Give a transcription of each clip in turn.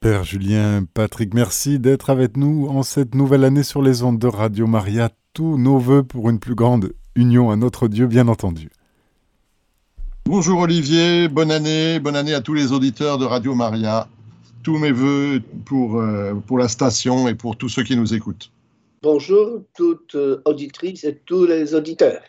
Père Julien, Patrick, merci d'être avec nous en cette nouvelle année sur les ondes de Radio Maria. Tous nos voeux pour une plus grande union à notre Dieu, bien entendu. Bonjour Olivier, bonne année, bonne année à tous les auditeurs de Radio Maria. Tous mes voeux pour, euh, pour la station et pour tous ceux qui nous écoutent. Bonjour toutes euh, auditrices et tous les auditeurs.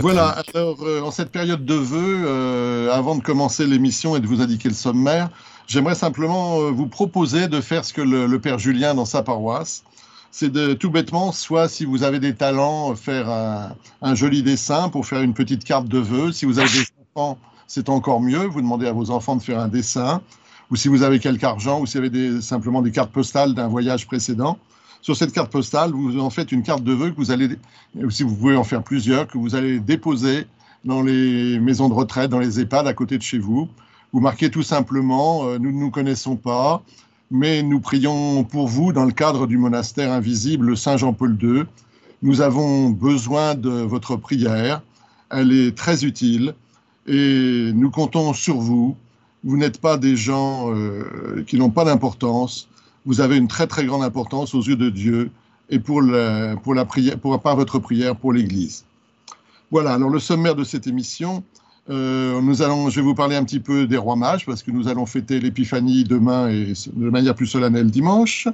Voilà, alors euh, en cette période de vœux, euh, avant de commencer l'émission et de vous indiquer le sommaire, j'aimerais simplement euh, vous proposer de faire ce que le, Père Julien dans sa paroisse. C'est de tout bêtement, soit si vous avez des talents, faire un, joli dessin pour faire une petite carte de vœux. Si vous avez des enfants, c'est encore mieux. Vous demandez à vos enfants de faire un dessin. Ou si vous avez quelque argent, ou si vous avez des, simplement des cartes postales d'un voyage précédent, sur cette carte postale, vous en faites une carte de vœux que vous allez, si vous pouvez en faire plusieurs, que vous allez déposer dans les maisons de retraite, dans les EHPAD à côté de chez vous. Vous marquez tout simplement, euh, nous ne nous connaissons pas, mais nous prions pour vous dans le cadre du monastère invisible Saint Jean-Paul II. Nous avons besoin de votre prière, elle est très utile et nous comptons sur vous. Vous n'êtes pas des gens euh, qui n'ont pas d'importance, vous avez une très très grande importance aux yeux de Dieu et pour, la, pour la prière, par votre prière pour l'Église. Voilà, alors le sommaire de cette émission, euh, nous allons, je vais vous parler un petit peu des rois mages parce que nous allons fêter l'épiphanie demain et de manière plus solennelle dimanche.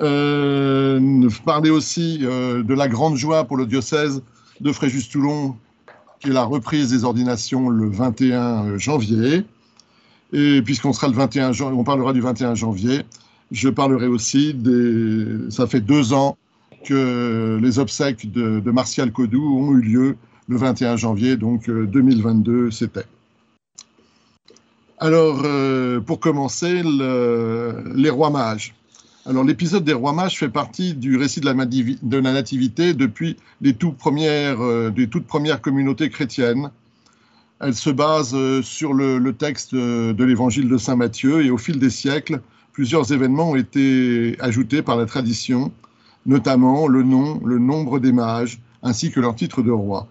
Euh, parler aussi euh, de la grande joie pour le diocèse de Fréjus-Toulon, qui est la reprise des ordinations le 21 janvier. Et puisqu'on sera le 21 on parlera du 21 janvier, je parlerai aussi des. Ça fait deux ans que les obsèques de, Martial Codou ont eu lieu le 21 janvier, donc 2022, euh, c'était. Alors, euh, pour commencer, les rois mages. Alors, l'épisode des rois mages fait partie du récit de la, nativité depuis les toutes premières, euh, toutes premières communautés chrétiennes. Elle se base sur le texte de l'évangile de Saint Matthieu et au fil des siècles, plusieurs événements ont été ajoutés par la tradition, notamment le nom, le nombre des mages, ainsi que leur titre de roi.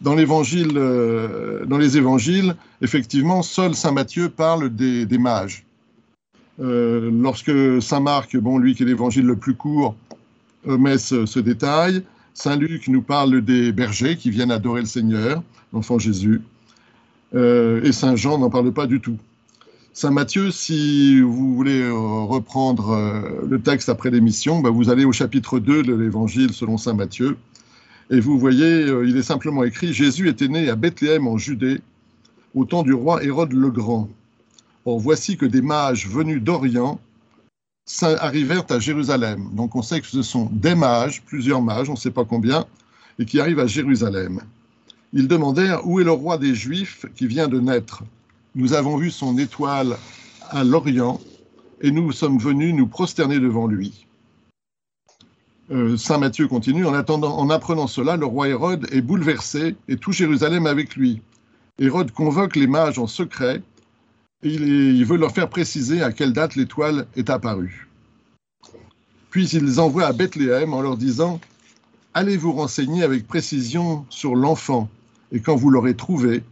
Dans, euh, les évangiles, effectivement, seul Saint Matthieu parle des, mages. Euh, lorsque Saint Marc, bon, lui qui est l'évangile le plus court, met ce, détail, Saint Luc nous parle des bergers qui viennent adorer le Seigneur, l'enfant Jésus, euh, et Saint Jean n'en parle pas du tout. Saint Matthieu, si vous voulez euh, reprendre euh, le texte après l'émission, bah, vous allez au chapitre 2 de l'Évangile selon Saint Matthieu. Et vous voyez, euh, il est simplement écrit Jésus était né à Bethléem en Judée, au temps du roi Hérode le Grand. Or, voici que des mages venus d'Orient arrivèrent à Jérusalem. Donc, on sait que ce sont des mages, plusieurs mages, on ne sait pas combien, et qui arrivent à Jérusalem. Ils demandèrent Où est le roi des Juifs qui vient de naître? Nous avons vu son étoile à l'Orient et nous sommes venus nous prosterner devant lui. Euh, Saint Matthieu continue, en, attendant, en apprenant cela, le roi Hérode est bouleversé et tout Jérusalem avec lui. Hérode convoque les mages en secret et il, il veut leur faire préciser à quelle date l'étoile est apparue. Puis il les envoie à Bethléem en leur disant Allez vous renseigner avec précision sur l'enfant, et quand vous l'aurez trouvé,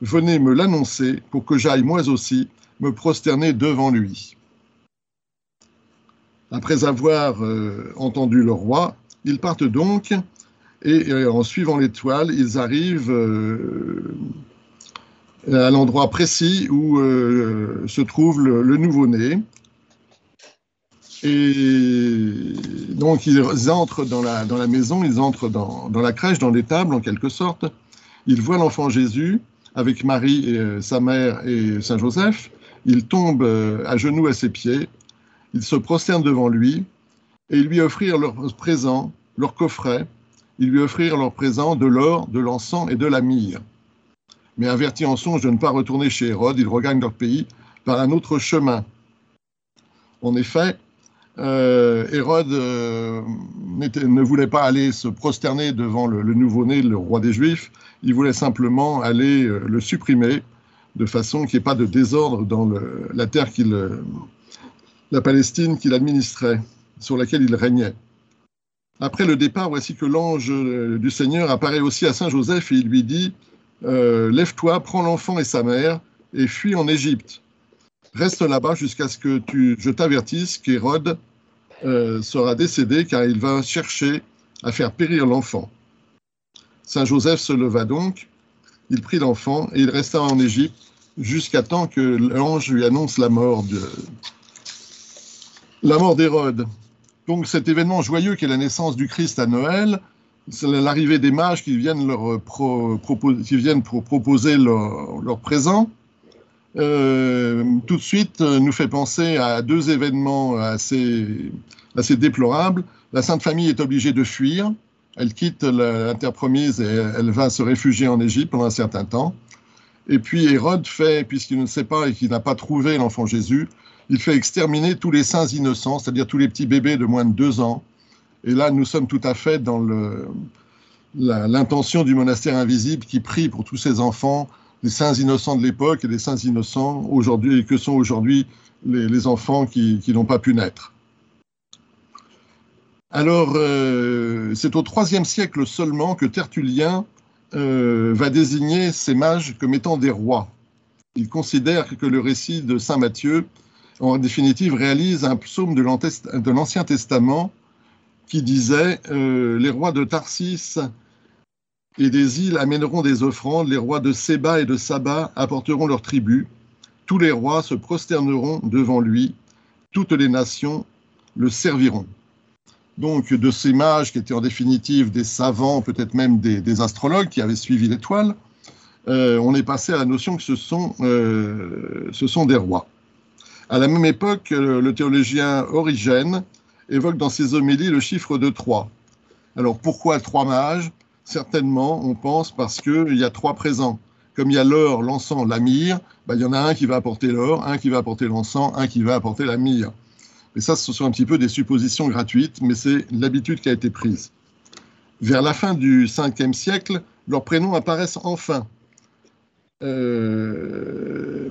venez me l'annoncer pour que j'aille moi aussi me prosterner devant lui. Après avoir euh, entendu le roi, ils partent donc et euh, en suivant l'étoile, ils arrivent euh, à l'endroit précis où se trouve le, nouveau-né. Et donc ils entrent dans la, dans la maison, ils entrent dans, dans la crèche, dans l'étable en quelque sorte. Ils voient l'enfant Jésus avec Marie, et, euh, sa mère et Saint Joseph. Ils tombent euh, à genoux à ses pieds, ils se prosternent devant lui et lui offrirent leurs présents, leurs coffrets, ils lui offrirent leurs présents de l'or, de l'encens et de la myrrhe. Mais avertis en songe de ne pas retourner chez Hérode, ils regagnent leur pays par un autre chemin. En effet, euh, Hérode ne voulait pas aller se prosterner devant le nouveau-né, le roi des Juifs, il voulait simplement aller euh, le supprimer de façon qu'il n'y ait pas de désordre dans la terre qu'il, euh, la Palestine qu'il administrait, sur laquelle il régnait. Après le départ, voici que l'ange euh, du Seigneur apparaît aussi à Saint Joseph et il lui dit Lève-toi, prends l'enfant et sa mère et fuis en Égypte. Reste là-bas jusqu'à ce que je t'avertisse qu'Hérode sera décédé car il va chercher à faire périr l'enfant. Saint Joseph se leva donc, il prit l'enfant et il resta en Égypte jusqu'à temps que l'ange lui annonce la mort de la mort d'Hérode. Donc cet événement joyeux qui est la naissance du Christ à Noël, l'arrivée des mages qui viennent, leur qui viennent pour proposer leur, présent, euh, tout de suite euh, nous fait penser à deux événements assez déplorables. La Sainte Famille est obligée de fuir. Elle quitte l'interpromise et elle va se réfugier en Égypte pendant un certain temps. Et puis Hérode fait, puisqu'il ne sait pas et qu'il n'a pas trouvé l'enfant Jésus, il fait exterminer tous les saints innocents, c'est-à-dire tous les petits bébés de moins de deux ans. Et là, nous sommes tout à fait dans l'intention du monastère invisible qui prie pour tous ces enfants les saints innocents de l'époque et les saints innocents aujourd'hui, et que sont aujourd'hui les, enfants qui, n'ont pas pu naître. Alors, euh, c'est au IIIe siècle seulement que Tertullien euh, va désigner ces mages comme étant des rois. Il considère que le récit de Saint Matthieu, en définitive, réalise un psaume de l'Ancien Testament qui disait euh, Les rois de Tarsis et des îles amèneront des offrandes, les rois de Séba et de Saba apporteront leurs tribus, tous les rois se prosterneront devant lui, toutes les nations le serviront. Donc de ces mages qui étaient en définitive des savants, peut-être même des, astrologues qui avaient suivi l'étoile, euh, on est passé à la notion que ce sont, euh, ce sont des rois. À la même époque, le théologien Origène évoque dans ses homélies le chiffre de trois. Alors pourquoi trois mages? Certainement, on pense parce qu'il y a trois présents. Comme il y a l'or, l'encens, la myrrhe, bah, il y en a un qui va apporter l'or, un qui va apporter l'encens, un qui va apporter la myrrhe. Et ça, ce sont un petit peu des suppositions gratuites, mais c'est l'habitude qui a été prise. Vers la fin du 5e siècle, leurs prénoms apparaissent enfin. Euh,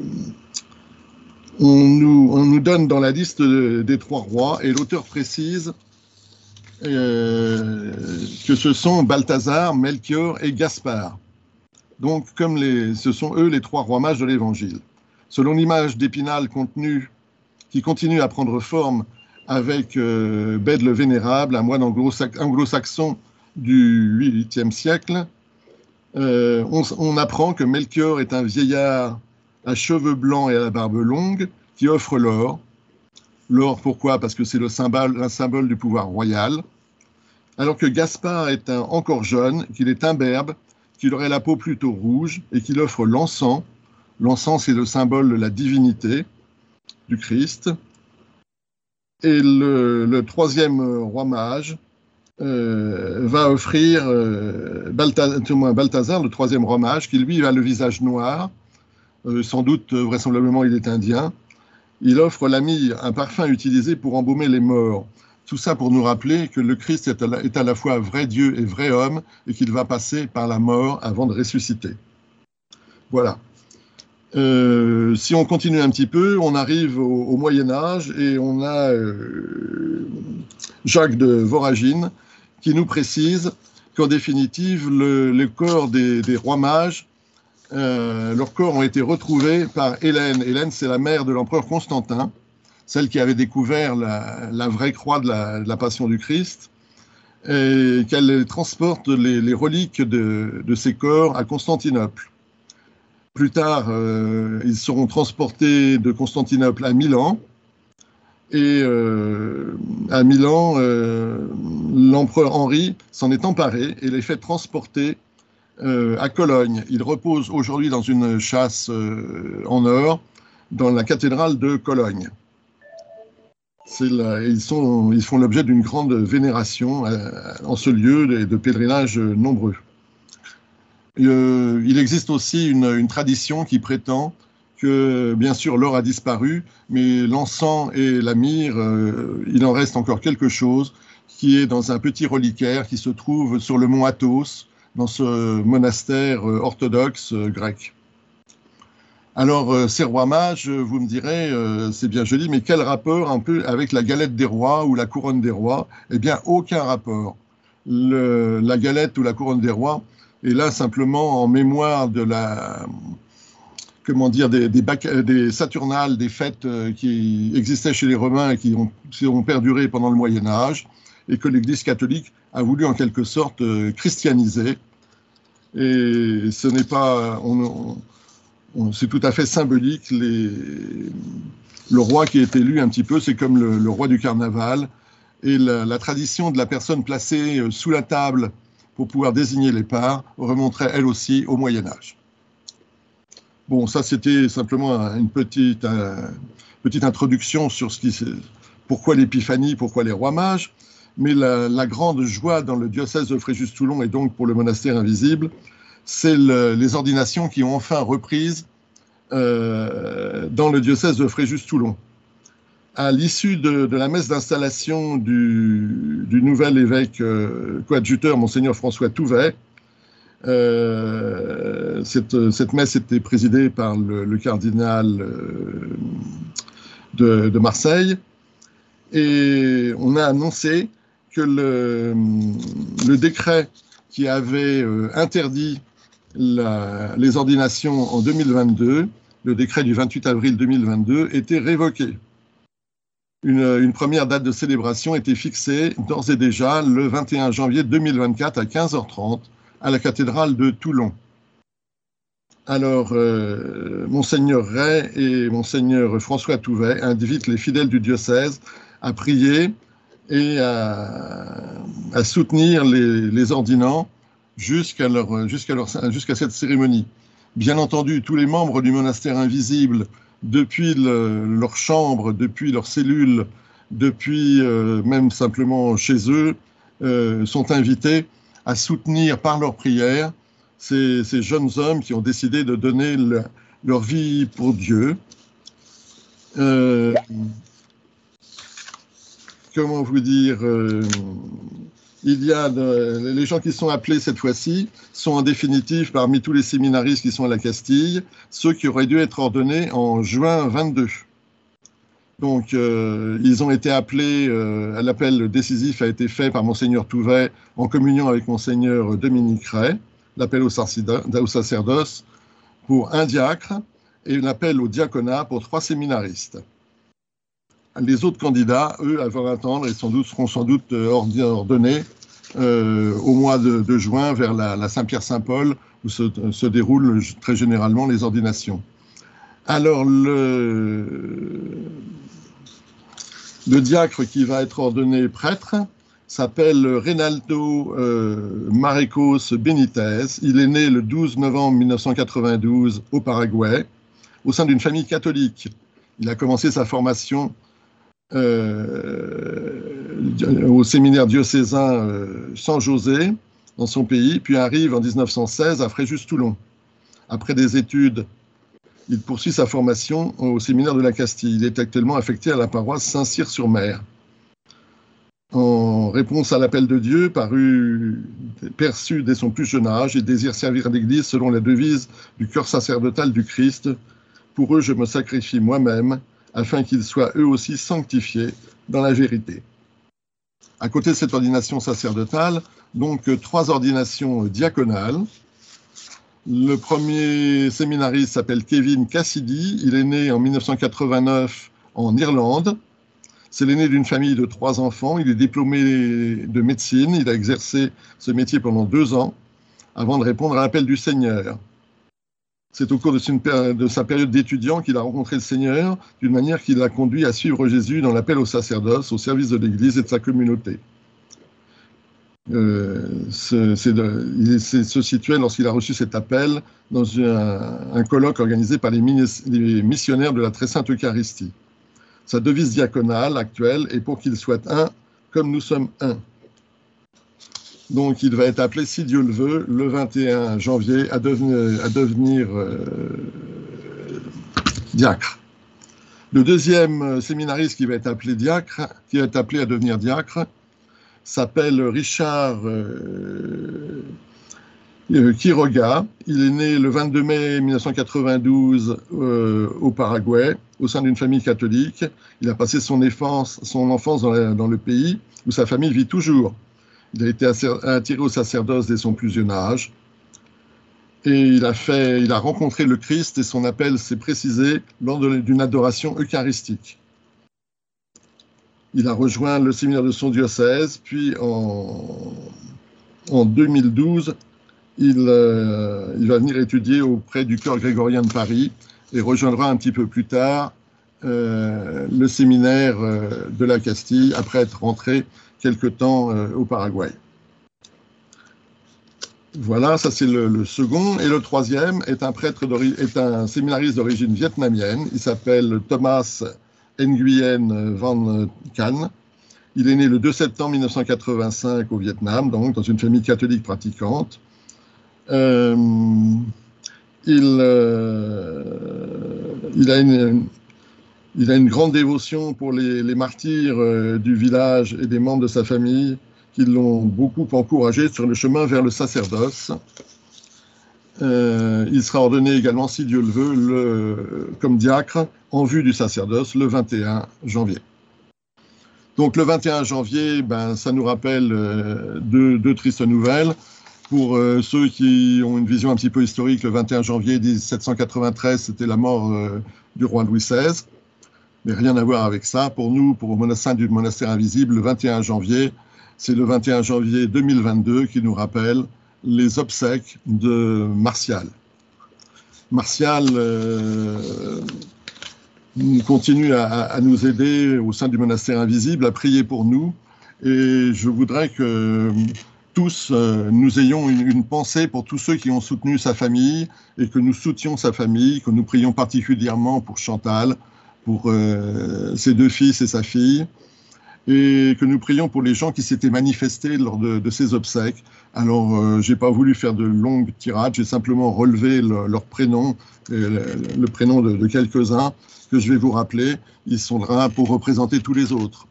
on, nous, on, nous, donne dans la liste des trois rois, et l'auteur précise euh, que ce sont Balthazar, Melchior et Gaspard. Donc, comme les, ce sont eux les trois rois mages de l'Évangile. Selon l'image d'Épinal contenue, qui continue à prendre forme avec euh, Bède le Vénérable, un moine anglo-saxon du 8e siècle, euh, on, apprend que Melchior est un vieillard à cheveux blancs et à la barbe longue qui offre l'or, L'or, pourquoi? Parce que c'est le symbole, un symbole du pouvoir royal. Alors que Gaspard est encore jeune, qu'il est imberbe, qu'il aurait la peau plutôt rouge et qu'il offre l'encens. L'encens, c'est le symbole de la divinité du Christ. Et le, troisième roi mage euh, va offrir euh, Balthazar, le troisième roi mage, qui lui a le visage noir. Euh, sans doute, vraisemblablement, il est indien il offre l'ami, un parfum utilisé pour embaumer les morts. Tout ça pour nous rappeler que le Christ est à la, fois vrai Dieu et vrai homme et qu'il va passer par la mort avant de ressusciter. Voilà. Euh, si on continue un petit peu, on arrive au, Moyen Âge et on a euh, Jacques de Voragine qui nous précise qu'en définitive, le, corps des, rois mages euh, leurs corps ont été retrouvés par Hélène. Hélène, c'est la mère de l'empereur Constantin, celle qui avait découvert la, vraie croix de la, Passion du Christ, et qu'elle transporte les, reliques de, ces corps à Constantinople. Plus tard, euh, ils seront transportés de Constantinople à Milan. Et euh, à Milan, l'empereur Henri s'en est emparé et les fait transporter euh, à Cologne. Il repose aujourd'hui dans une chasse euh, en or dans la cathédrale de Cologne. ils, font l'objet d'une grande vénération euh, en ce lieu et de pèlerinages nombreux. Il existe aussi une, tradition qui prétend que, bien sûr, l'or a disparu, mais l'encens et la myrrhe, il en reste encore quelque chose qui est dans un petit reliquaire qui se trouve sur le mont Athos, dans ce monastère euh, orthodoxe euh, grec. Alors, euh, ces rois mages, vous me direz, c'est bien joli, mais quel rapport un peu avec la galette des rois ou la couronne des rois? Eh bien, aucun rapport. la galette ou la couronne des rois est là simplement en mémoire de la, comment dire, des, Saturnales, des fêtes qui existaient chez les Romains et qui ont, ont perduré pendant le Moyen Âge, et que l'Église catholique a voulu en quelque sorte christianiser. Et ce n'est pas, c'est tout à fait symbolique. Le roi qui est élu un petit peu, c'est comme le, roi du carnaval. Et la, tradition de la personne placée euh, sous la table pour pouvoir désigner les parts remonterait elle aussi au Moyen Âge. Bon, ça c'était simplement une petite, introduction sur ce qui, pourquoi l'épiphanie, pourquoi les rois mages. Mais la, grande joie dans le diocèse de Fréjus-Toulon et donc pour le monastère invisible, c'est les ordinations qui ont enfin reprise euh, dans le diocèse de Fréjus-Toulon. À l'issue de, la messe d'installation du, nouvel évêque euh, coadjuteur, Monseigneur François Touvet, euh, cette, messe était présidée par le, cardinal de, de, Marseille et on a annoncé que le décret qui avait interdit les ordinations en 2022, le décret du 28 avril 2022, était révoqué. Une, première date de célébration était fixée d'ores et déjà le 21 janvier 2024 à 15h30 à la cathédrale de Toulon. Alors, euh, Monseigneur Ray et Monseigneur François Touvet invitent les fidèles du diocèse à prier et à, soutenir les, les ordinants jusqu'à jusqu'à cette cérémonie. Bien entendu, tous les membres du monastère invisible, depuis leur chambre, depuis leur cellule, depuis euh, même simplement chez eux, euh, sont invités à soutenir par leur prière ces, jeunes hommes qui ont décidé de donner leur vie pour Dieu. Euh, comment vous dire il y a les gens qui sont appelés cette fois-ci sont en définitive parmi tous les séminaristes qui sont à la Castille, ceux qui auraient dû être ordonnés en juin 22. Donc, euh, ils ont été appelés, euh, l'appel décisif a été fait par Monseigneur Touvet en communion avec Monseigneur Dominique Ray, l'appel au, au sacerdoce pour un diacre et l'appel au diaconat pour trois séminaristes. Les autres candidats, eux, vont attendre et sans doute, seront sans doute euh, ordonnés euh, au mois de, juin vers la, Saint-Pierre-Saint-Paul, où se, déroulent très généralement les ordinations. Alors, le, diacre qui va être ordonné prêtre s'appelle Reynaldo euh, Marecos Benitez. Il est né le 12 novembre 1992 au Paraguay, au sein d'une famille catholique. Il a commencé sa formation au séminaire diocésain euh, San José dans son pays, puis arrive en 1916 à Fréjus-Toulon. Après des études, il poursuit sa formation au séminaire de la Castille. Il est actuellement affecté à la paroisse Saint-Cyr-sur-Mer. En réponse à l'appel de Dieu, paru, perçu dès son plus jeune âge, il désire servir l'Église selon la devise du cœur sacerdotal du Christ. Pour eux, je me sacrifie moi-même afin qu'ils soient eux aussi sanctifiés dans la vérité. À côté de cette ordination sacerdotale, donc trois ordinations diaconales. Le premier séminariste s'appelle Kevin Cassidy. Il est né en 1989 en Irlande. C'est l'aîné d'une famille de trois enfants. Il est diplômé de médecine. Il a exercé ce métier pendant deux ans avant de répondre à l'appel du Seigneur. C'est au cours de, sa période d'étudiant qu'il a rencontré le Seigneur, d'une manière qui l'a conduit à suivre Jésus dans l'appel au sacerdoce, au service de l'Église et de sa communauté. Euh, il se situait, lorsqu'il a reçu cet appel, dans un, colloque organisé par les, les, missionnaires de la Très Sainte Eucharistie. Sa devise diaconale actuelle est pour qu'il soit un comme nous sommes un. Donc, il va être appelé, si Dieu le veut, le 21 janvier à devenir, euh, diacre. Le deuxième séminariste qui va être appelé diacre, qui est appelé à devenir diacre, s'appelle Richard euh, euh, Quiroga. Il est né le 22 mai 1992 au Paraguay, au sein d'une famille catholique. Il a passé son enfance, son enfance dans le pays où sa famille vit toujours. Il a été attiré au sacerdoce dès son plus jeune âge. Et il a, rencontré le Christ et son appel s'est précisé lors d'une adoration eucharistique. Il a rejoint le séminaire de son diocèse, puis en, en 2012, il, euh, il, va venir étudier auprès du chœur grégorien de Paris et rejoindra un petit peu plus tard euh, le séminaire euh, de la Castille après être rentré quelque temps euh, au Paraguay. Voilà, ça c'est le, second. Et le troisième est un prêtre est un séminariste d'origine vietnamienne. Il s'appelle Thomas Nguyen Van Can. Il est né le 2 septembre 1985 au Vietnam, donc dans une famille catholique pratiquante. Euh, il, euh, il, a une, il, a une, grande dévotion pour les, martyrs euh, du village et des membres de sa famille qui l'ont beaucoup encouragé sur le chemin vers le sacerdoce. Euh, il sera ordonné également, si Dieu le veut, comme diacre en vue du sacerdoce le 21 janvier. Donc le 21 janvier, ben, ça nous rappelle euh, deux, tristes nouvelles. Pour ceux qui ont une vision un petit peu historique, le 21 janvier 1793, c'était la mort du roi Louis XVI. Mais rien à voir avec ça. Pour nous, pour le monastère du monastère invisible, le 21 janvier, c'est le 21 janvier 2022 qui nous rappelle les obsèques de Martial. Martial euh, continue à, nous aider au sein du monastère invisible, à prier pour nous. Et je voudrais que tous euh, nous ayons une, pensée pour tous ceux qui ont soutenu sa famille et que nous soutenions sa famille, que nous prions particulièrement pour Chantal, pour euh, ses deux fils et sa fille et que nous prions pour les gens qui s'étaient manifestés lors de, de ces obsèques. Alors, euh, j'ai pas voulu faire de longues tirades, j'ai simplement relevé le, leur prénom, le, le prénom de, de quelques-uns que je vais vous rappeler. Ils sont là pour représenter tous les autres.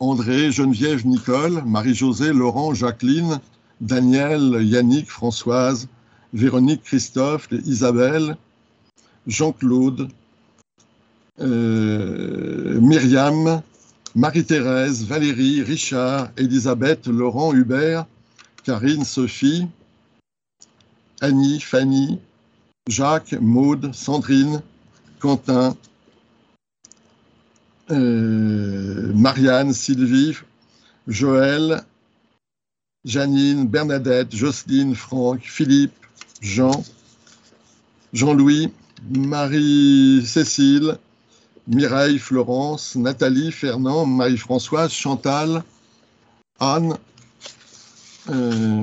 André, Geneviève, Nicole, Marie-Josée, Laurent, Jacqueline, Daniel, Yannick, Françoise, Véronique, Christophe, Isabelle, Jean-Claude, euh, Myriam, Marie-Thérèse, Valérie, Richard, Elisabeth, Laurent, Hubert, Karine, Sophie, Annie, Fanny, Jacques, Maude, Sandrine, Quentin, euh, Marianne, Sylvie, Joël, Janine, Bernadette, Jocelyne, Franck, Philippe, Jean, Jean-Louis, Marie-Cécile, Mireille, Florence, Nathalie, Fernand, Marie-Françoise, Chantal, Anne, euh,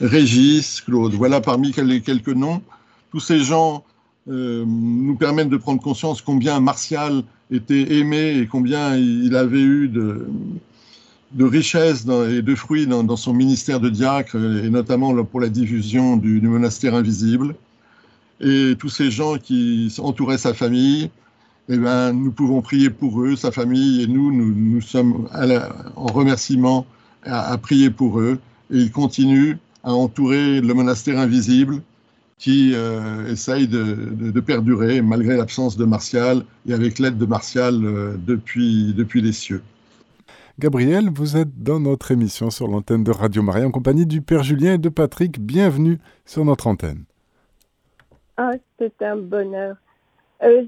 Régis, Claude. Voilà parmi quelques noms. Tous ces gens euh, nous permettent de prendre conscience combien Martial était aimé et combien il avait eu de, richesses et de fruits dans, son ministère de diacre, et notamment pour la diffusion du monastère invisible et tous ces gens qui entouraient sa famille, eh ben, nous pouvons prier pour eux, sa famille et nous, nous, sommes en remerciement à, prier pour eux. Et ils continuent à entourer le monastère invisible qui euh, essaye de, perdurer malgré l'absence de Martial et avec l'aide de Martial euh, depuis, depuis les cieux. Gabriel, vous êtes dans notre émission sur l'antenne de Radio Maria en compagnie du Père Julien et de Patrick. Bienvenue sur notre antenne. Ah, c'est un bonheur. Euh,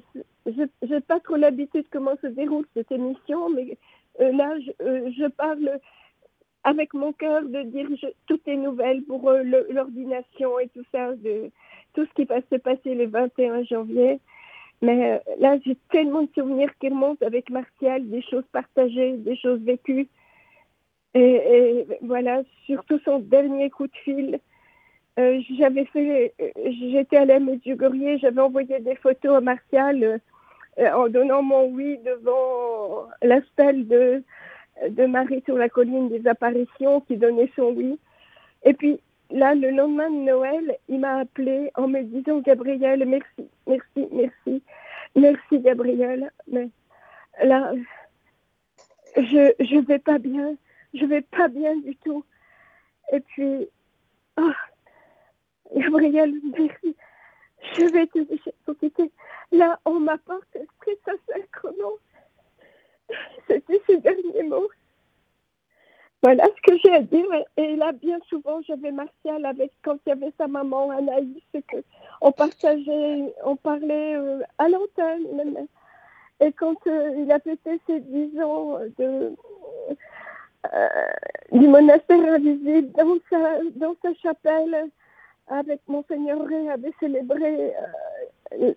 je n'ai pas trop l'habitude comment se déroule cette émission, mais euh, là, je, euh, je, parle avec mon cœur de dire je, toutes les nouvelles pour euh, l'ordination et tout ça, de tout ce qui va se passer le 21 janvier. Mais euh, là, j'ai tellement de souvenirs qui remontent avec Martial, des choses partagées, des choses vécues. Et, et voilà, surtout son dernier coup de fil. Euh, j'avais fait, j'étais à la Medjugorje, j'avais envoyé des photos à Martial euh, en donnant mon oui devant la stèle de, de Marie sur la colline des apparitions qui donnait son oui. Et puis là, le lendemain de Noël, il m'a appelé en me disant Gabriel, merci, merci, merci, merci Gabriel. Mais là, je je vais pas bien, je vais pas bien du tout. Et puis, oh, Gabriel, merci. Je vais te laisser profiter. Là, on m'apporte Christ sacrement. C'était ses derniers mots. voilà ce que j'ai à dire. Et là, bien souvent, j'avais Martial avec, quand il y avait sa maman, Anaïs, que on partageait, on parlait euh, à l'antenne. Et quand euh, il a fêté ses 10 ans de, euh, du monastère invisible dans sa, dans sa chapelle, avec Monseigneur Ré, avait célébré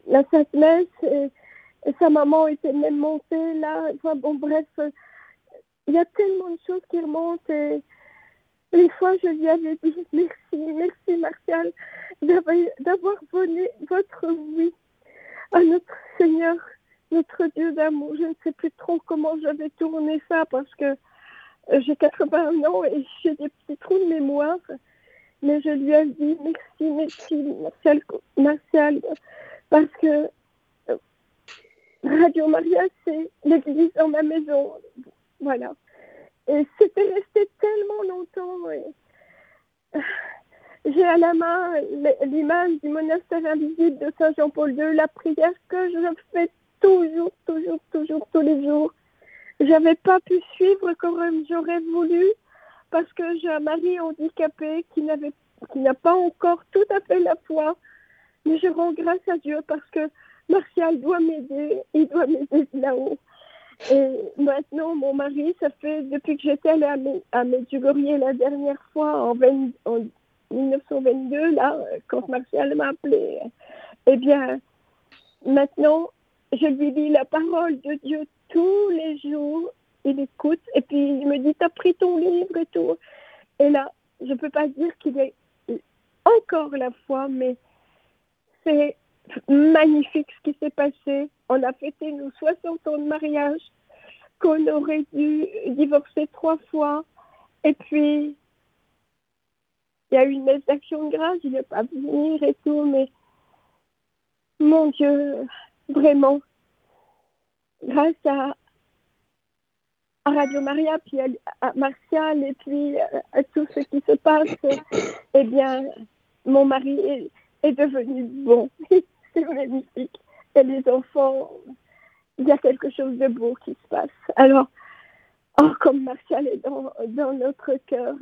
la Sainte Messe et, sa maman était même montée là. Enfin bon, bref, il y a tellement de choses qui remontent et une fois je lui avais dit merci, merci Martial d'avoir donné votre oui à notre Seigneur, notre Dieu d'amour. Je ne sais plus trop comment j'avais tourné ça parce que euh, j'ai 81 ans et j'ai des petits trous de mémoire. Mais je lui ai dit merci, merci, Martial, Martial parce que euh, Radio Maria, c'est l'église dans ma maison. Voilà. Et c'était resté tellement longtemps. Euh, j'ai à la main l'image du monastère invisible de Saint Jean-Paul II, la prière que je fais toujours, toujours, toujours, tous les jours. J'avais pas pu suivre comme j'aurais voulu parce que j'ai un mari handicapé qui n'avait, qui n'a pas encore tout à fait la foi. Mais je rends grâce à Dieu parce que Martial doit m'aider, il doit m'aider là-haut. Et maintenant, mon mari, ça fait depuis que j'étais allée à, Medjugorje la dernière fois en, 1922, là, quand Martial m'a appelé, eh bien, maintenant, je lui dis la parole de Dieu tous les jours. Il écoute et puis il me dit T'as pris ton livre et tout. Et là, je peux pas dire qu'il est encore la foi, mais c'est magnifique ce qui s'est passé. On a fêté nos 60 ans de mariage, qu'on aurait dû divorcer trois fois. Et puis, il y a eu une messe d'action de grâce, il n'est pas venir et tout, mais mon Dieu, vraiment, grâce à, Radio Maria, puis à, Martial, et puis à, tout ce qui se passe, eh bien, mon mari est, devenu bon. c'est magnifique. Et les enfants, il y a quelque chose de beau qui se passe. Alors, oh, comme Martial est dans, notre cœur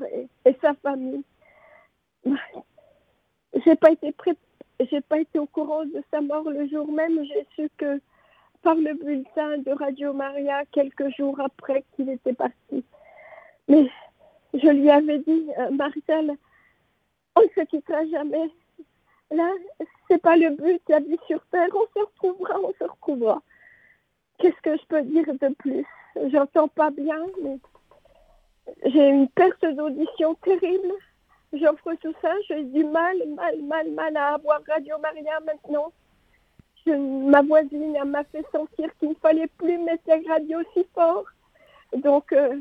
et, sa famille, j'ai pas j'ai pas été au courant de sa mort le jour même. J'ai su que par le bulletin de Radio Maria quelques jours après qu'il était parti. Mais je lui avais dit, euh, on ne se quittera jamais. Là, c'est pas le but, la vie sur Terre. On se retrouvera, on se retrouvera. Qu'est-ce que je peux dire de plus? J'entends pas bien, mais j'ai une perte d'audition terrible. J'offre tout ça, j'ai du mal, mal, mal, mal à avoir Radio Maria maintenant. Ma voisine m'a fait sentir qu'il ne fallait plus mettre la radio si fort. Donc, euh,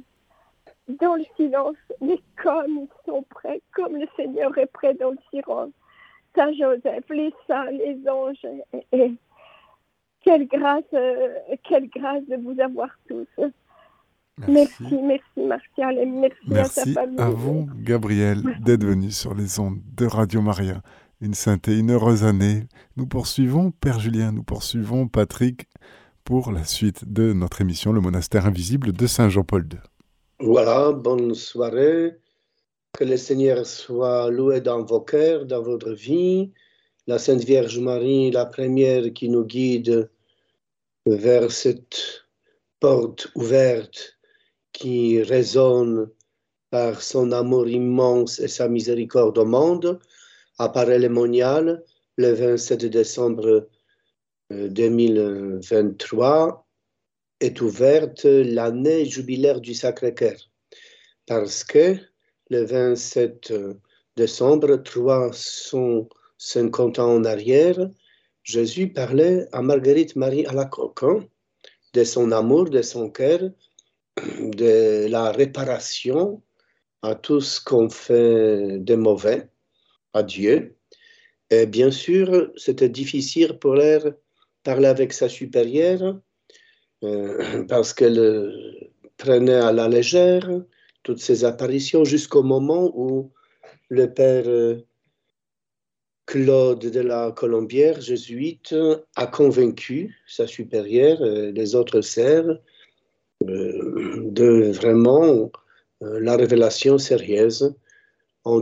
dans le silence, mais comme ils sont prêts, comme le Seigneur est prêt dans le silence, Saint Joseph, les saints, les anges. Et, quelle grâce, euh, quelle grâce de vous avoir tous. Merci, merci, Martial, et merci, à ta famille. à vous, Gabriel, d'être venu sur les ondes de Radio Maria. Une sainte et une heureuse année. Nous poursuivons, Père Julien, nous poursuivons, Patrick, pour la suite de notre émission Le monastère invisible de Saint Jean-Paul II. Voilà, bonne soirée. Que le Seigneur soit loué dans vos cœurs, dans votre vie. La Sainte Vierge Marie, la première qui nous guide vers cette porte ouverte qui résonne par son amour immense et sa miséricorde au monde, apparaît le monial le 27 décembre 2023 euh, est ouverte l'année jubilaire du Sacré-Cœur. Parce que le 27 décembre, 350 ans en arrière, Jésus parlait à Marguerite Marie à la hein, de son amour, de son cœur, de la réparation à tout ce qu'on fait de mauvais à Dieu. Et bien sûr, c'était difficile pour elle parler avec sa supérieure euh, parce qu'elle prenait à la légère toutes ces apparitions jusqu'au moment où le père euh, Claude de la Colombière, jésuite, a convaincu sa supérieure, et les autres sœurs, euh, de vraiment la révélation sérieuse. En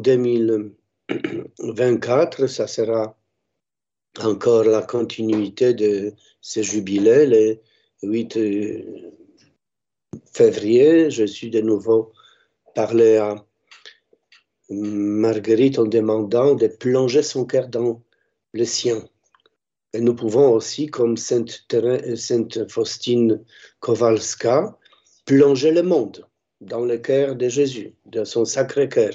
2024, ça sera encore la continuité de ces jubilés. Le 8 février, je suis de nouveau parlé à Marguerite en demandant de plonger son cœur dans le sien. Et nous pouvons aussi, comme Sainte, Sainte Faustine Kowalska, plonger le monde dans le cœur de Jésus, dans son sacré cœur.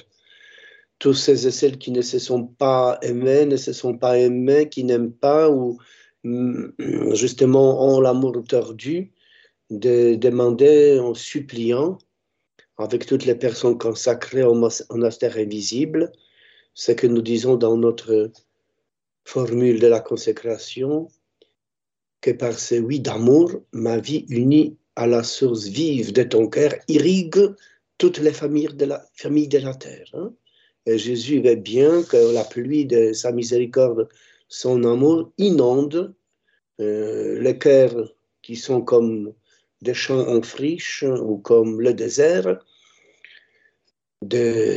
Tous ces et celles qui ne se sont pas aimés, ne se sont pas aimés, qui n'aiment pas ou mm, justement ont l'amour tordu, de demander en suppliant avec toutes les personnes consacrées au monastère invisible, ce que nous disons dans notre formule de la consécration, que par ce oui d'amour, ma vie unie à la source vive de ton cœur irrigue toutes les familles de la, famille de la terre. Hein. Jésus veut bien que la pluie de sa miséricorde, son amour, inonde euh, les cœurs qui sont comme des champs en friche ou comme le désert, de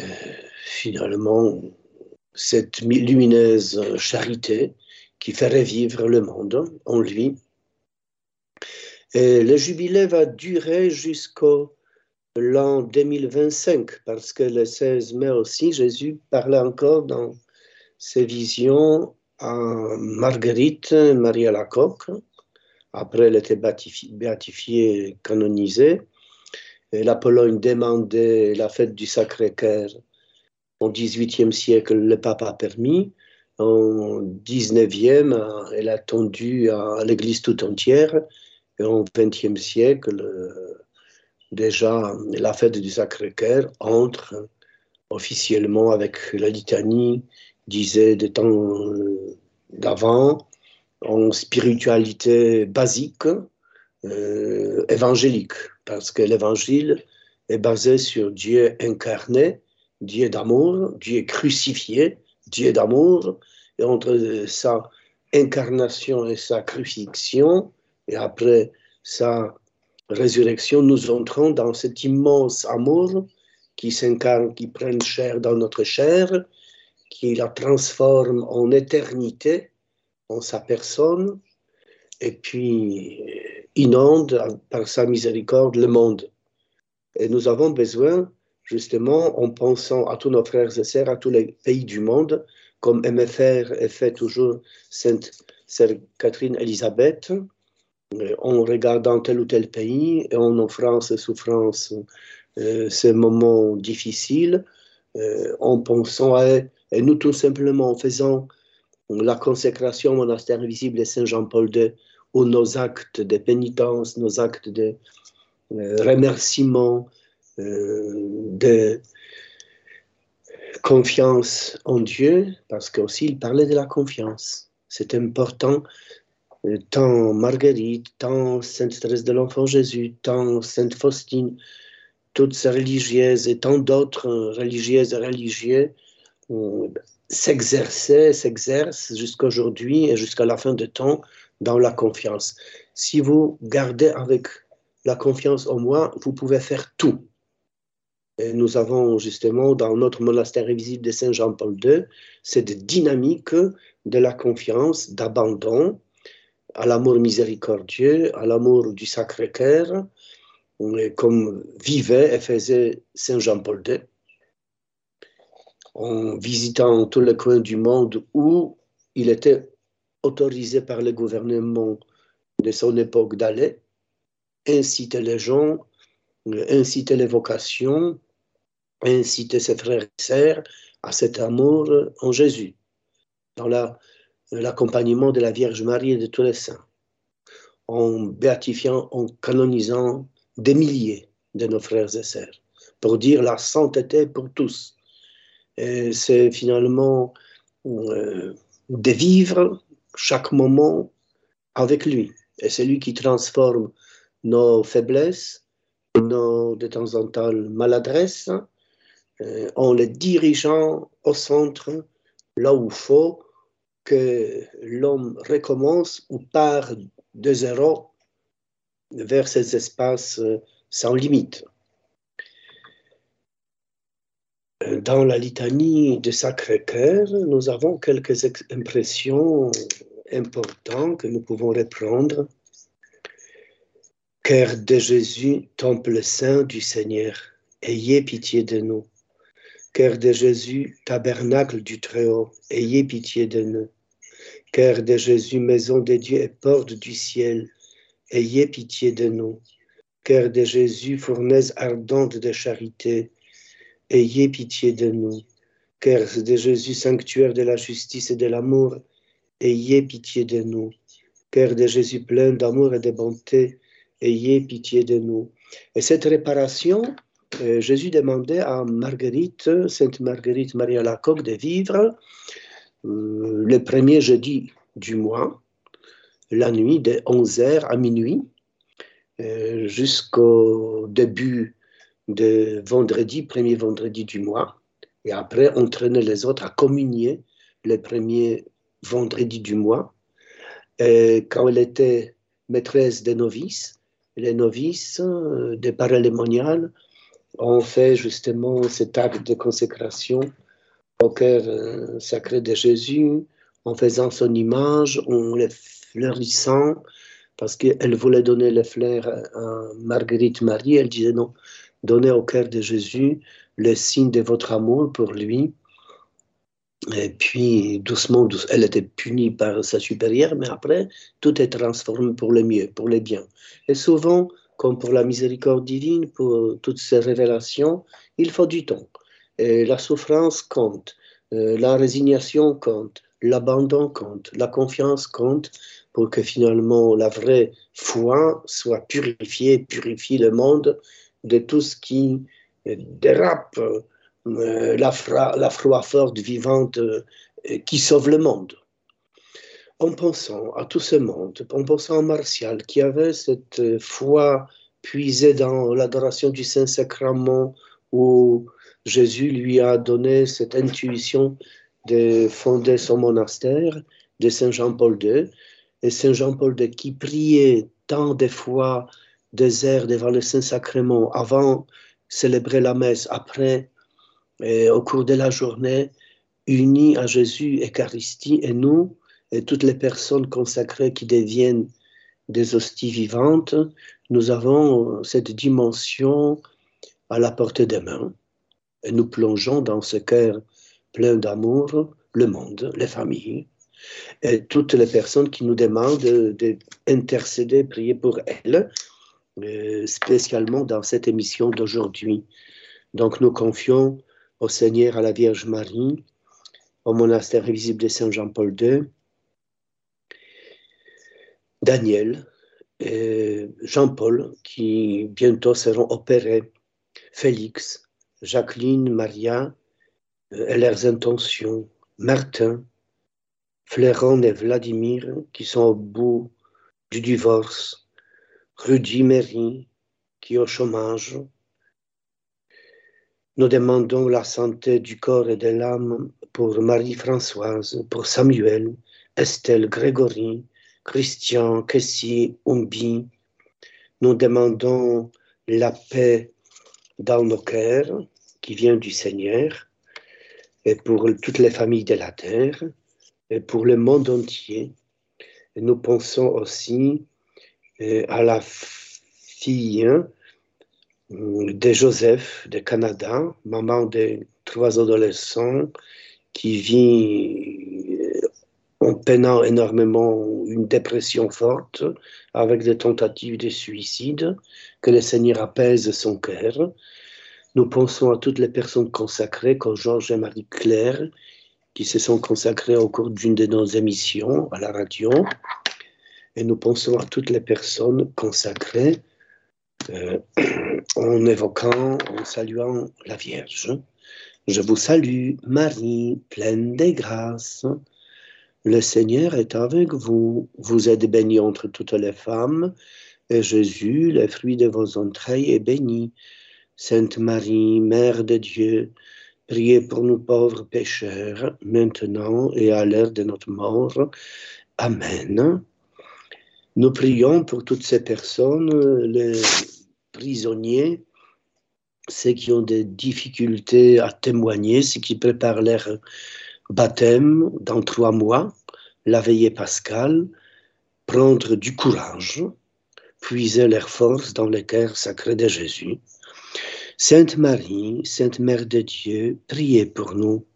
finalement cette lumineuse charité qui fait revivre le monde en lui. Et le jubilé va durer jusqu'au l'an 2025, parce que le 16 mai aussi, Jésus parlait encore dans ses visions à Marguerite, Marie Alacoque. Après, elle était béatifiée, canonisée. Et la Pologne demandait la fête du Sacré-Cœur. Au XVIIIe siècle, le pape a permis. En XIXe, elle a tendu à l'Église tout entière. Et au XXe siècle, déjà, la fête du Sacré-Cœur entre officiellement avec la litanie, disait des temps d'avant, en spiritualité basique, euh, évangélique, parce que l'évangile est basé sur Dieu incarné, Dieu d'amour, Dieu crucifié, Dieu d'amour, et entre sa incarnation et sa crucifixion, et après sa résurrection, nous entrons dans cet immense amour qui s'incarne, qui prend chair dans notre chair, qui la transforme en éternité, en sa personne, et puis inonde par sa miséricorde le monde. Et nous avons besoin, justement, en pensant à tous nos frères et sœurs, à tous les pays du monde, comme faire et fait toujours Sainte Sœur Catherine Elisabeth, en regardant tel ou tel pays et en offrant ses souffrances, euh, ces moments difficiles, euh, en pensant à elle, et nous tout simplement en faisant la consécration au monastère invisible de Saint Jean-Paul II, où nos actes de pénitence, nos actes de euh, remerciement, euh, de confiance en Dieu, parce qu'aussi il parlait de la confiance. C'est important, euh, tant Marguerite, tant Sainte Thérèse de l'Enfant Jésus, tant Sainte Faustine, toutes ces religieuses et tant d'autres religieuses et religieux s'exerçaient, s'exercent jusqu'à aujourd'hui et jusqu'à la fin de temps dans la confiance. Si vous gardez avec la confiance en moi, vous pouvez faire tout. Nous avons justement dans notre monastère invisible de Saint Jean-Paul II cette dynamique de la confiance, d'abandon à l'amour miséricordieux, à l'amour du Sacré-Cœur, comme vivait et faisait Saint Jean-Paul II, en visitant tous les coins du monde où il était autorisé par le gouvernement de son époque d'aller, inciter les gens, inciter les vocations, inciter ses frères et sœurs à cet amour en Jésus, dans l'accompagnement de la Vierge Marie et de tous les saints, en béatifiant, en canonisant des milliers de nos frères et sœurs, pour dire la sainteté pour tous. C'est finalement euh, de vivre chaque moment avec lui. Et c'est lui qui transforme nos faiblesses, nos de temps en temps maladresses, euh, en les dirigeant au centre, là où il faut que l'homme recommence ou part de zéro vers ces espaces euh, sans limite. dans la litanie de Sacré-Cœur, nous avons quelques impressions importantes que nous pouvons reprendre. Cœur de Jésus, temple saint du Seigneur, ayez pitié de nous. Cœur de Jésus, tabernacle du Très-Haut, ayez pitié de nous. Cœur de Jésus, maison de Dieu et porte du ciel, ayez pitié de nous. Cœur de Jésus, fournaise ardente de charité, ayez pitié de nous. Cœur de Jésus, sanctuaire de la justice et de l'amour, ayez pitié de nous. Cœur de Jésus, plein d'amour et de bonté, ayez pitié de nous. Et cette réparation, euh, Jésus demandait à Marguerite, Sainte Marguerite Maria Lacoque, de vivre euh, le premier jeudi du mois, la nuit de 11h à minuit, euh, jusqu'au début de vendredi, premier vendredi du mois. Et après, on traînait les autres à communier le premier vendredi du mois. Et quand elle était maîtresse des novices, les novices des paralémoniales ont fait justement cet acte de consécration au cœur euh, sacré de Jésus en faisant son image, en le fleurissant, parce qu'elle voulait donner les fleurs à Marguerite Marie. Elle disait non, donnez au cœur de Jésus le signe de votre amour pour lui. Et puis, doucement, elle était punie par sa supérieure, mais après, tout est transformé pour le mieux, pour le bien. Et souvent, comme pour la miséricorde divine, pour toutes ces révélations, il faut du temps. La souffrance compte, euh, la résignation compte, l'abandon compte, la confiance compte pour que finalement la vraie foi soit purifiée, purifie le monde de tout ce qui dérape euh, la, la forte vivante euh, qui sauve le monde. En pensant à tout ce monde, en pensant à Martial qui avait cette euh, foi puisée dans l'adoration du Saint-Sacrement où Jésus lui a donné cette intuition de fonder son monastère de Saint Jean-Paul II, et Saint Jean-Paul II qui priait tant de fois des heures devant le Saint-Sacrement avant célébrer la messe, après, au cours de la journée, unis à Jésus, Eucharistie et nous, et toutes les personnes consacrées qui deviennent des hosties vivantes, nous avons cette dimension à la portée des mains. Et nous plongeons dans ce cœur plein d'amour le monde, les familles, et toutes les personnes qui nous demandent d'intercéder, prier pour elles, euh, spécialement dans cette émission d'aujourd'hui. Donc nous confions au Seigneur, à la Vierge Marie, au monastère visible de Saint Jean-Paul II, Daniel, et Jean-Paul, qui bientôt seront opérés, Félix, Jacqueline, Maria, euh, et leurs intentions, Martin, Fléron et Vladimir, qui sont au bout du divorce, Rudy Mary, qui est au chômage. Nous demandons la santé du corps et de l'âme pour Marie-Françoise, pour Samuel, Estelle, Grégory, Christian, Kessie, Umbi. Nous demandons la paix dans nos cœurs qui vient du Seigneur et pour toutes les familles de la terre et pour le monde entier. Et nous pensons aussi euh, à la fille hein, de Joseph de Canada, maman de trois adolescents qui vit peinant énormément une dépression forte avec des tentatives de suicide, que le Seigneur apaise son cœur. Nous pensons à toutes les personnes consacrées comme Georges et Marie-Claire qui se sont consacrés au cours d'une de nos émissions à la radio. Et nous pensons à toutes les personnes consacrées euh, en évoquant, en saluant la Vierge. Je vous salue, Marie, pleine de grâce. Le Seigneur est avec vous. Vous êtes bénie entre toutes les femmes, et Jésus, le fruit de vos entrailles, est béni. Sainte Marie, Mère de Dieu, Priez pour nous pauvres pécheurs, maintenant et à l'heure de notre mort. Amen. Nous prions pour toutes ces personnes, les prisonniers ceux qui ont des difficultés à témoigner, ceux qui préparent leur baptême dans trois mois, la veillée pascale, prendre du courage, puiser leur force dans le cœur sacré de Jésus. Sainte Marie, Sainte Mère de Dieu, priez pour nous.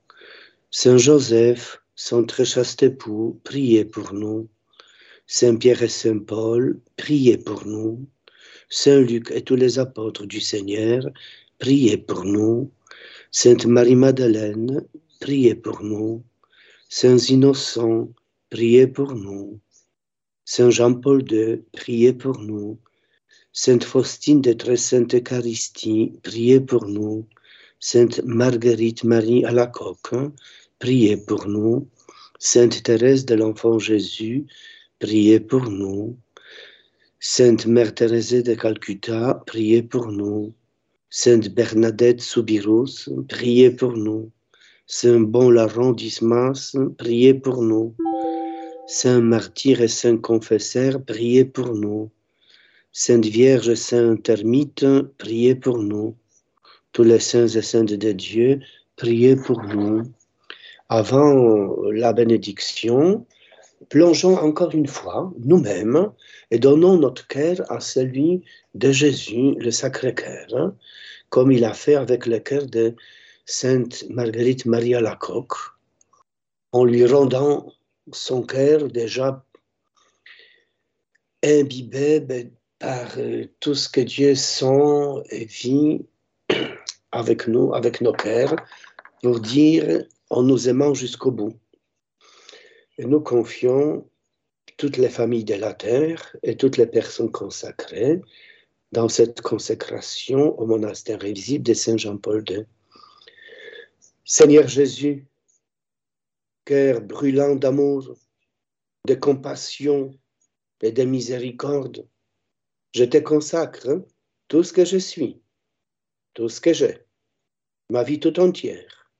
Saint Joseph, son très chaste époux, priez pour nous. Saint Pierre et Saint Paul, priez pour nous. Saint Luc et tous les apôtres du Seigneur, priez pour nous. Sainte Marie-Madeleine, priez pour nous. Saints innocents, priez pour nous. Saint Jean-Paul II, priez pour nous. Sainte Faustine de Très Sainte Eucharistie, priez pour nous. Sainte Marguerite Marie à la coque, priez pour nous. Sainte Thérèse de l'Enfant Jésus, priez pour nous. Sainte Mère Thérèse de Calcutta, priez pour nous. Sainte Bernadette Soubirous, priez pour nous. Saint Bon Larron d'Ismas, priez pour nous. Saint Martyr et Saint Confesseur, priez pour nous. Sainte Vierge et Saint Ermite, priez pour nous. Tous les saints et saintes de Dieu, priez pour nous. Avant la bénédiction, plongeons encore une fois nous-mêmes et donnons notre cœur à celui de Jésus, le Sacré-Cœur, comme il a fait avec le cœur de Sainte Marguerite Maria Lacoque, en lui rendant son cœur déjà imbibé par euh, tout ce que Dieu sent et vit avec nous, avec nos cœurs, pour dire en nous aimant jusqu'au bout. Et nous confions toutes les familles de la terre et toutes les personnes consacrées dans cette consécration au monastère invisible de Saint Jean-Paul II. Seigneur Jésus, cœur brûlant d'amour, de compassion et de miséricorde, je te consacre tout ce que je suis, tout ce que j'ai, ma vie tout entière,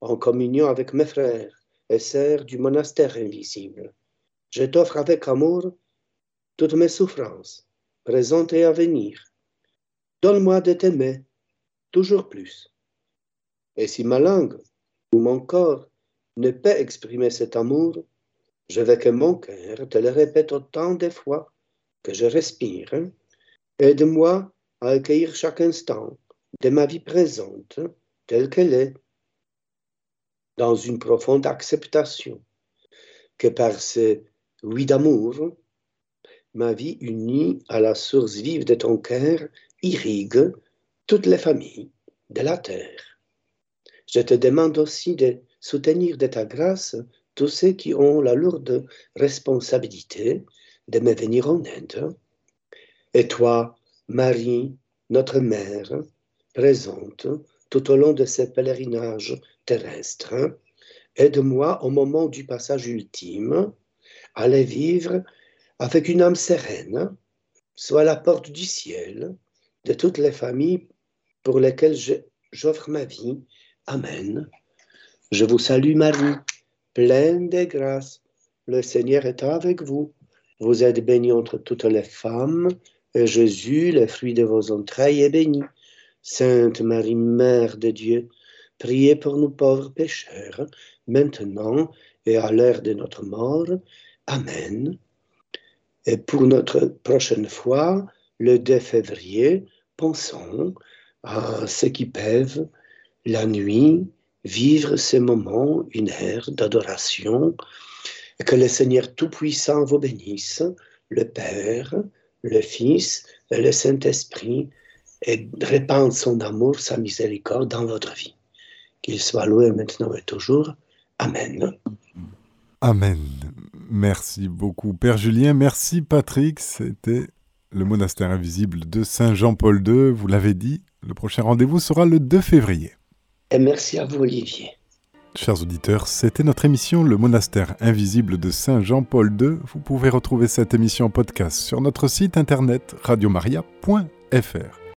en communion avec mes frères et sœurs du monastère invisible. Je t'offre avec amour toutes mes souffrances, présentes et à venir. Donne-moi de t'aimer toujours plus. Et si ma langue ou mon corps ne peut exprimer cet amour, je veux que mon cœur te le répète autant de fois que je respire. Aide-moi à accueillir chaque instant de ma vie présente telle qu'elle est dans une profonde acceptation que par ce oui d'amour, ma vie unie à la source vive de ton cœur irrigue toutes les familles de la terre. Je te demande aussi de soutenir de ta grâce tous ceux qui ont la lourde responsabilité de me venir en aide. Et toi, Marie, notre mère, présente tout au long de ce pèlerinage terrestre, aide-moi au moment du passage ultime à les vivre avec une âme sereine, soit la porte du ciel de toutes les familles pour lesquelles j'offre ma vie. Amen. Je vous salue Marie, pleine de grâce. Le Seigneur est avec vous. Vous êtes bénie entre toutes les femmes, et Jésus, le fruit de vos entrailles, est béni. Sainte Marie, Mère de Dieu, priez pour nous pauvres pécheurs, maintenant et à l'heure de notre mort. Amen. Et pour notre prochaine fois, le 2 février, pensons à ceux qui peuvent, la nuit, vivre ces moments, une ère d'adoration, que le Seigneur Tout-Puissant vous bénisse, le Père, le Fils le Saint-Esprit, et répandre son amour, sa miséricorde dans votre vie. Qu'il soit loué maintenant et toujours. Amen. Amen. Merci beaucoup, Père Julien. Merci, Patrick. C'était le monastère invisible de Saint Jean-Paul II. Vous l'avez dit, le prochain rendez-vous sera le 2 février. Et merci à vous, Olivier. Chers auditeurs, c'était notre émission Le monastère invisible de Saint Jean-Paul II. Vous pouvez retrouver cette émission en podcast sur notre site internet radiomaria.fr.